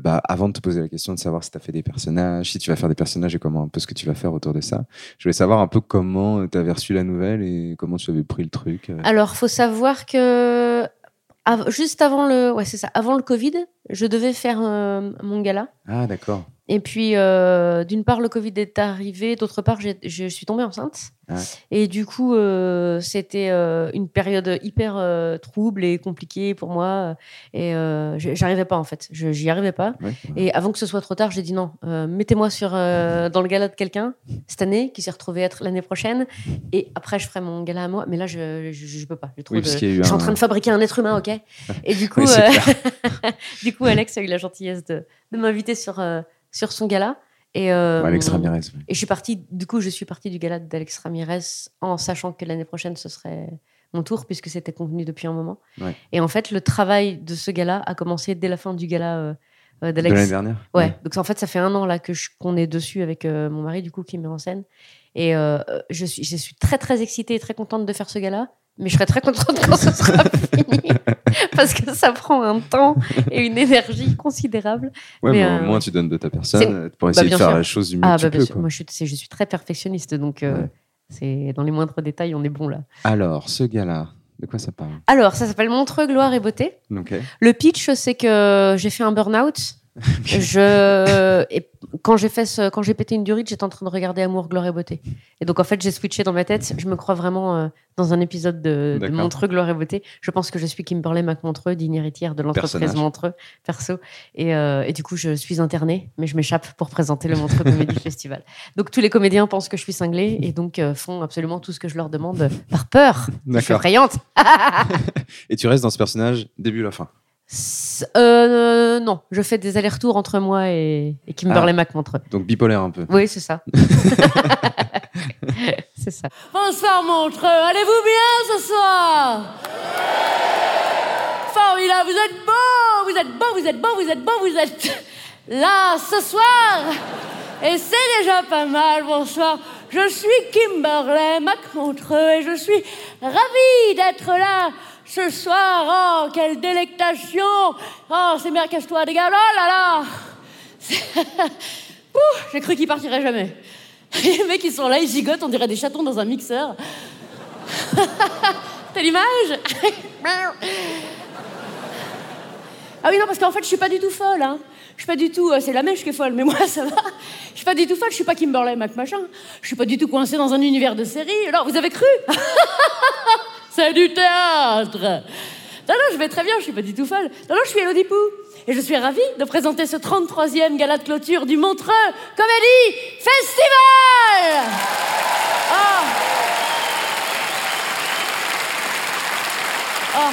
Speaker 2: bah, avant de te poser la question de savoir si tu as fait des personnages, si tu vas faire des personnages et comment un peu ce que tu vas faire autour de ça, je voulais savoir un peu comment tu avais reçu la nouvelle et comment tu avais pris le truc.
Speaker 1: Alors, faut savoir que juste avant le, ouais, c'est ça, avant le Covid, je devais faire euh, mon gala.
Speaker 2: Ah, d'accord.
Speaker 1: Et puis, euh, d'une part, le Covid est arrivé, d'autre part, je suis tombée enceinte.
Speaker 2: Ouais.
Speaker 1: Et du coup, euh, c'était euh, une période hyper trouble et compliquée pour moi. Et j'arrivais pas, en fait. J'y arrivais pas.
Speaker 2: Ouais.
Speaker 1: Et avant que ce soit trop tard, j'ai dit non, mettez-moi sur dans le gala de quelqu'un cette année qui s'est retrouvé être l'année prochaine. Et après, je ferai mon gala à moi. Mais là, je je, je peux pas.
Speaker 2: Oui,
Speaker 1: de- Je suis en train de fabriquer un être humain, ok? Et du coup,
Speaker 2: Oui,
Speaker 1: du coup, Alex a eu la gentillesse de, de m'inviter sur sur son gala. Et euh,
Speaker 2: Alex Ramirez.
Speaker 1: et je suis partie, du coup, je suis partie du gala d'Alex Ramirez en sachant que l'année prochaine, ce serait mon tour, puisque c'était convenu depuis un moment.
Speaker 2: Ouais.
Speaker 1: Et en fait, le travail de ce gala a commencé dès la fin du gala euh, euh,
Speaker 2: De l'année
Speaker 1: d'Alex.
Speaker 2: dernière
Speaker 1: Ouais. donc en fait, ça fait un an là que je- qu'on est dessus avec euh, mon mari, du coup, qui met en scène. Et je, suis, je suis très, très excitée et très contente de faire ce gala. Mais je serais très contente quand ce sera fini. Parce que ça prend un temps et une énergie considérable.
Speaker 2: Ouais,
Speaker 1: Mais,
Speaker 2: mais,
Speaker 1: euh,
Speaker 2: au moins tu donnes de ta personne pour
Speaker 1: bah,
Speaker 2: essayer de faire
Speaker 1: sûr.
Speaker 2: la chose du mieux
Speaker 1: Ah,
Speaker 2: que
Speaker 1: bah,
Speaker 2: tu
Speaker 1: bien
Speaker 2: peux.
Speaker 1: sûr.
Speaker 2: quoi.
Speaker 1: Moi, je suis, c'est- je suis très perfectionniste, donc euh,
Speaker 2: Ouais.
Speaker 1: c'est dans les moindres détails, on est bon là.
Speaker 2: Alors, ce gars-là, de quoi ça parle?
Speaker 1: Alors, ça s'appelle Montreux, gloire et beauté. Le pitch, c'est que j'ai fait un burn-out je et quand j'ai fait ce, quand j'ai pété une durite, j'étais en train de regarder Amour, gloire et beauté. Et donc en fait, j'ai switché dans ma tête. Je me crois vraiment euh, dans un épisode de, de. Montreux, gloire et beauté. Je pense que je suis Kimberley McMontreux, digne héritière de l'entreprise. Montreux, perso. Et, euh, et du coup, je suis internée, mais je m'échappe pour présenter le Montreux Comedy Festival. Donc tous les comédiens pensent que je suis cinglée et donc euh, font absolument tout ce que je leur demande par peur. Je suis effrayante.
Speaker 2: Et tu restes dans ce personnage début la fin.
Speaker 1: Euh, non, je fais des allers-retours entre moi et, et Kimberley
Speaker 2: Ah.
Speaker 1: McMontreux.
Speaker 2: Donc bipolaire un peu.
Speaker 1: Oui, c'est ça. c'est ça.
Speaker 3: Bonsoir Montreux, allez-vous bien ce soir? Formidable, vous êtes beau, vous êtes beau, vous êtes beau, vous êtes beau, vous êtes là ce soir. Et c'est déjà pas mal, bonsoir. Je suis Kimberley McMontreux et je suis ravie d'être là ce soir. Oh, quelle délectation Oh, c'est bien, cache-toi, dégage. Oh là là J'ai cru qu'ils partiraient jamais. Les mecs, ils sont là, ils gigotent, on dirait des chatons dans un mixeur. T'as l'image? Ah oui, non, parce qu'en fait, je suis pas du tout folle. Hein. Je suis pas du tout. euh, c'est la mèche qui est folle, mais moi, ça va. Je suis pas du tout folle, je suis pas Kimberley Mac machin. Je suis pas du tout coincée dans un univers de série. Alors, vous avez cru? C'est du théâtre Non, non, je vais très bien, je suis pas du tout folle. Non, non, je suis Elodie Pou. Et je suis ravie de présenter ce 33e gala de clôture du Montreux Comédie Festival Oh Oh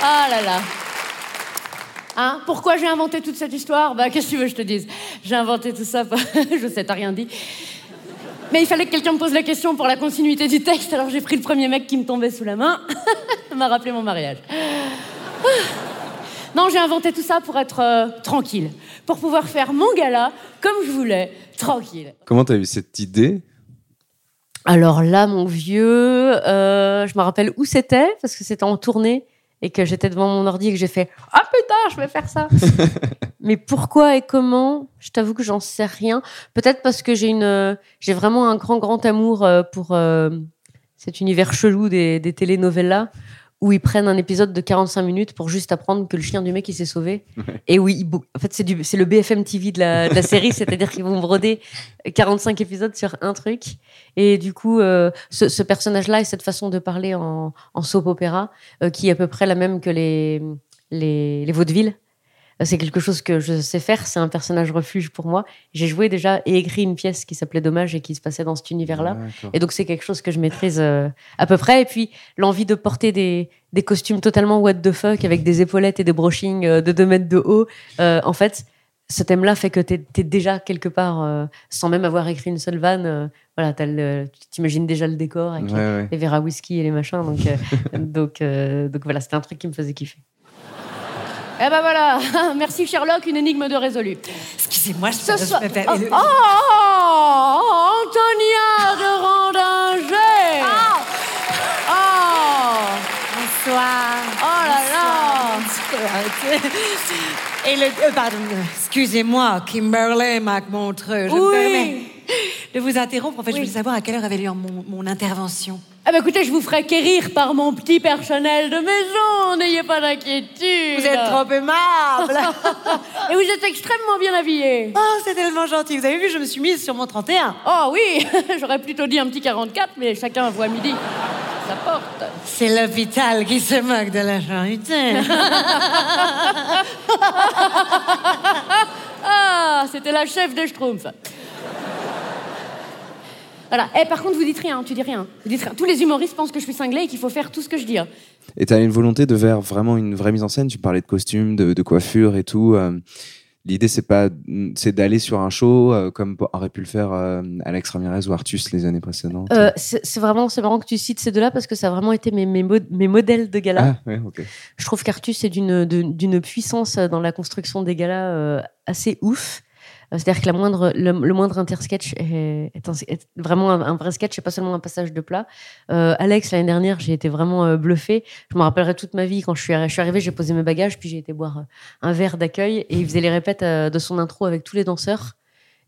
Speaker 3: Ah là là. Hein Pourquoi j'ai inventé toute cette histoire? Bah, qu'est-ce que tu veux que je te dise? J'ai inventé tout ça, je sais, t'as rien dit. Mais il fallait que quelqu'un me pose la question pour la continuité du texte, alors j'ai pris le premier mec qui me tombait sous la main. Ça m'a rappelé mon mariage. Non, j'ai inventé tout ça pour être euh, tranquille, pour pouvoir faire mon gala comme je voulais, tranquille.
Speaker 2: Comment t'as eu cette idée?
Speaker 1: Alors là, mon vieux, euh, je me rappelle où c'était, parce que c'était en tournée et que j'étais devant mon ordi et que j'ai fait Ah putain, je vais faire ça Mais pourquoi et comment? Je t'avoue que j'en sais rien. Peut-être parce que j'ai une, euh, j'ai vraiment un grand, grand amour euh, pour euh, cet univers chelou des, des telenovelas où ils prennent un épisode de 45 minutes pour juste apprendre que le chien du mec il s'est sauvé. Et oui, en fait c'est du, c'est le BFM TV de la, de la série, c'est-à-dire qu'ils vont broder 45 épisodes sur un truc. Et du coup, euh, ce, ce personnage-là et cette façon de parler en, en soap opéra, euh, qui est à peu près la même que les, les, les vaudevilles, c'est quelque chose que je sais faire. C'est un personnage refuge pour moi. J'ai joué déjà et écrit une pièce qui s'appelait Dommage et qui se passait dans cet univers-là. Et donc, c'est quelque chose que je maîtrise euh, à peu près. Et puis, l'envie de porter des, des costumes totalement what the fuck avec des épaulettes et des brochings euh, de 2 mètres de haut. Euh, en fait, ce thème-là fait que tu es, déjà quelque part, sans même avoir écrit une seule vanne. voilà, t'imagines déjà le décor avec
Speaker 2: Ouais, ouais.
Speaker 1: les verres à whisky et les machins. Donc, donc, donc voilà, c'était un truc qui me faisait kiffer.
Speaker 3: Eh ben voilà, merci Sherlock, une énigme de résolue.
Speaker 4: Excusez-moi, je
Speaker 3: Ce soir. Oh, oh, oh, Antonia de Randinger. Oh,
Speaker 4: Bonsoir.
Speaker 3: oh là là.
Speaker 4: Et le, euh, pardon, excusez-moi, Kimberley McMontreux, je me
Speaker 3: Oui.
Speaker 4: permets de vous interrompre. En fait, je voulais savoir à quelle heure avait lieu mon, mon intervention.
Speaker 3: Eh ben écoutez, je vous ferai quérir par mon petit personnel de maison, n'ayez pas d'inquiétude.
Speaker 4: Vous êtes trop aimable.
Speaker 3: Et vous êtes extrêmement bien habillé.
Speaker 4: oh, c'est tellement gentil. Vous avez vu, je me suis mise sur mon 31.
Speaker 3: Oh oui, j'aurais plutôt dit un petit 44, mais chacun voit midi. Ça porte.
Speaker 4: C'est l'hôpital qui se moque de la charité.
Speaker 3: Ah, c'était la chef des Schtroumpfs. Voilà. Eh, par contre, vous dites rien, tu dis rien. Vous dites rien. Tous les humoristes pensent que je suis cinglée et qu'il faut faire tout ce que je dis. hein.
Speaker 2: Et t'as une volonté de faire vraiment une vraie mise en scène? Tu parlais de costumes, de, de coiffure et tout. euh, L'idée, c'est pas, c'est d'aller sur un show euh, comme aurait pu le faire euh, Alex Ramirez ou Artus les années précédentes.
Speaker 1: Euh, c'est vraiment, c'est marrant que tu cites ces deux-là parce que ça a vraiment été mes, mes, mo- mes modèles de gala.
Speaker 2: ah, ouais, ok.
Speaker 1: Je trouve qu'Artus est d'une d'une puissance dans la construction des galas assez ouf. Euh, C'est-à-dire que la moindre, le, moindre intersketch est, est, vraiment un, vrai sketch et pas seulement un passage de plat. Euh, Alex, l'année dernière, j'ai été vraiment euh, bluffée. Je me rappellerai toute ma vie quand je suis, je arrivée, j'ai posé mes bagages, puis j'ai été boire euh, un verre d'accueil et il faisait les répètes euh, de son intro avec tous les danseurs.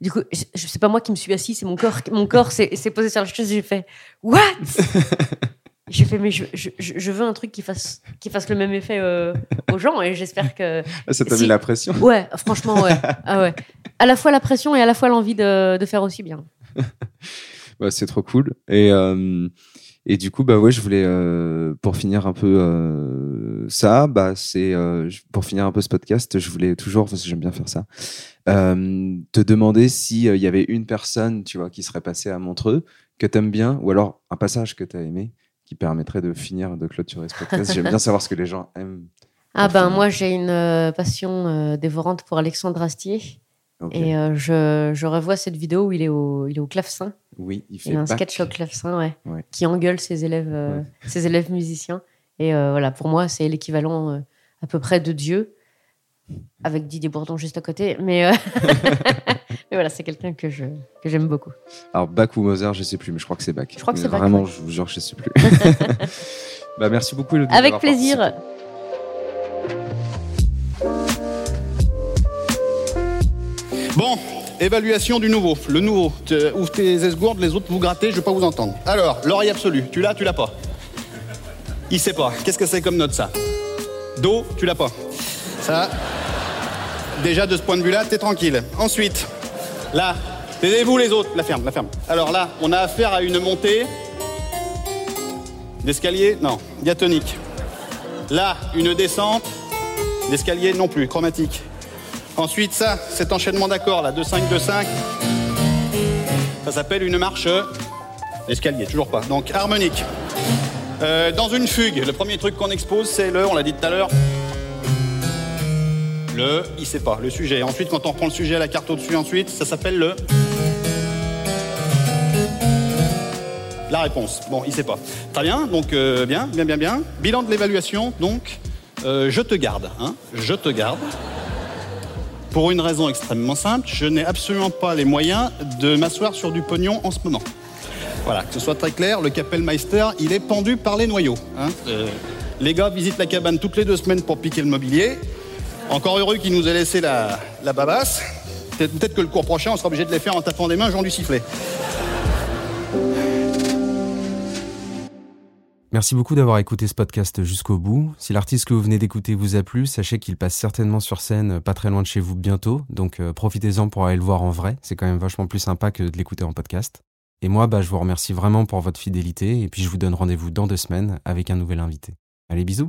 Speaker 1: Du coup, je, je- pas moi qui me suis assis, c'est mon corps, mon corps s'est posé sur la chaise j'ai fait What? J'ai fait, mais je, je, veux un truc qui fasse, qui fasse le même effet euh, aux gens et j'espère que.
Speaker 2: Ah, Ça t'a
Speaker 1: Si.
Speaker 2: mis la pression.
Speaker 1: Ouais, franchement, ouais. Ah ouais. À la fois la pression et à la fois l'envie de, de faire aussi bien.
Speaker 2: Bah, c'est trop cool. Et, euh, et du coup, bah ouais, je voulais, euh, pour finir un peu ça, bah, c'est pour finir un peu ce podcast, je voulais toujours, parce que j'aime bien faire ça, te demander s'il y avait une personne, tu vois, qui serait passée à Montreux, que t'aimes bien, ou alors un passage que t'as aimé, qui permettrait de finir, de clôturer ce podcast. J'aime bien savoir ce que les gens aiment.
Speaker 1: Ah ben moi j'ai une euh, passion euh, dévorante pour Alexandre Astier et euh, je, je revois cette vidéo où il est au, il est au clavecin.
Speaker 2: oui, il fait
Speaker 1: Il a un
Speaker 2: bac.
Speaker 1: sketch au clavecin, ouais,
Speaker 2: Ouais.
Speaker 1: qui engueule ses élèves, ses élèves musiciens. Et voilà, pour moi c'est l'équivalent à peu près de Dieu, avec Didier Bourdon juste à côté. Mais, euh, mais voilà, c'est quelqu'un que je que j'aime beaucoup.
Speaker 2: Alors, Bach ou Mozart, je sais plus, mais je crois que c'est Bach.
Speaker 1: Je crois que c'est Bach,
Speaker 2: Vraiment,
Speaker 1: ouais.
Speaker 2: je vous jure, je sais plus. bah, merci beaucoup, Elodie,
Speaker 1: Avec plaisir.
Speaker 2: participé.
Speaker 5: Bon, évaluation du nouveau. Le nouveau. Ouvre tes esgourdes, les autres vous grattez, je veux pas vous entendre. Alors, l'oreille absolue, tu l'as, tu l'as pas. Il sait pas. Qu'est-ce que c'est comme note ça? Do, tu l'as pas. Ça, déjà de ce point de vue-là, t'es tranquille. Ensuite, là, taisez-vous les autres. La ferme, la ferme. Alors là, on a affaire à une montée d'escalier, non, diatonique. Là, une descente d'escalier non plus, chromatique. Ensuite, ça, cet enchaînement d'accords là, 2-5, 2-5, ça s'appelle une marche d'escalier, toujours pas. Donc harmonique. Euh, dans une fugue, le premier truc qu'on expose, c'est le, on l'a dit tout à l'heure, le, il sait pas, le sujet. Ensuite, quand on reprend le sujet à la carte au-dessus, ensuite, ça s'appelle le. La réponse. Bon, il sait pas. Très bien, donc euh, bien, bien, bien, bien. Bilan de l'évaluation, donc, euh, je te garde, hein, je te garde. Pour une raison extrêmement simple, je n'ai absolument pas les moyens de m'asseoir sur du pognon en ce moment. Voilà, que ce soit très clair, le Kapellmeister, il est pendu par les noyaux. hein. Euh, les gars visitent la cabane toutes les deux semaines pour piquer le mobilier. Encore heureux qu'il nous ait laissé la, babasse. Peut-être que le cours prochain, on sera obligé de les faire en tapant des mains, Jean du sifflet.
Speaker 6: Merci beaucoup d'avoir écouté ce podcast jusqu'au bout. Si l'artiste que vous venez d'écouter vous a plu, sachez qu'il passe certainement sur scène euh, pas très loin de chez vous bientôt, donc euh, profitez-en pour aller le voir en vrai, c'est quand même vachement plus sympa que de l'écouter en podcast. Et moi, bah, je vous remercie vraiment pour votre fidélité, et puis je vous donne rendez-vous dans deux semaines avec un nouvel invité. Allez, bisous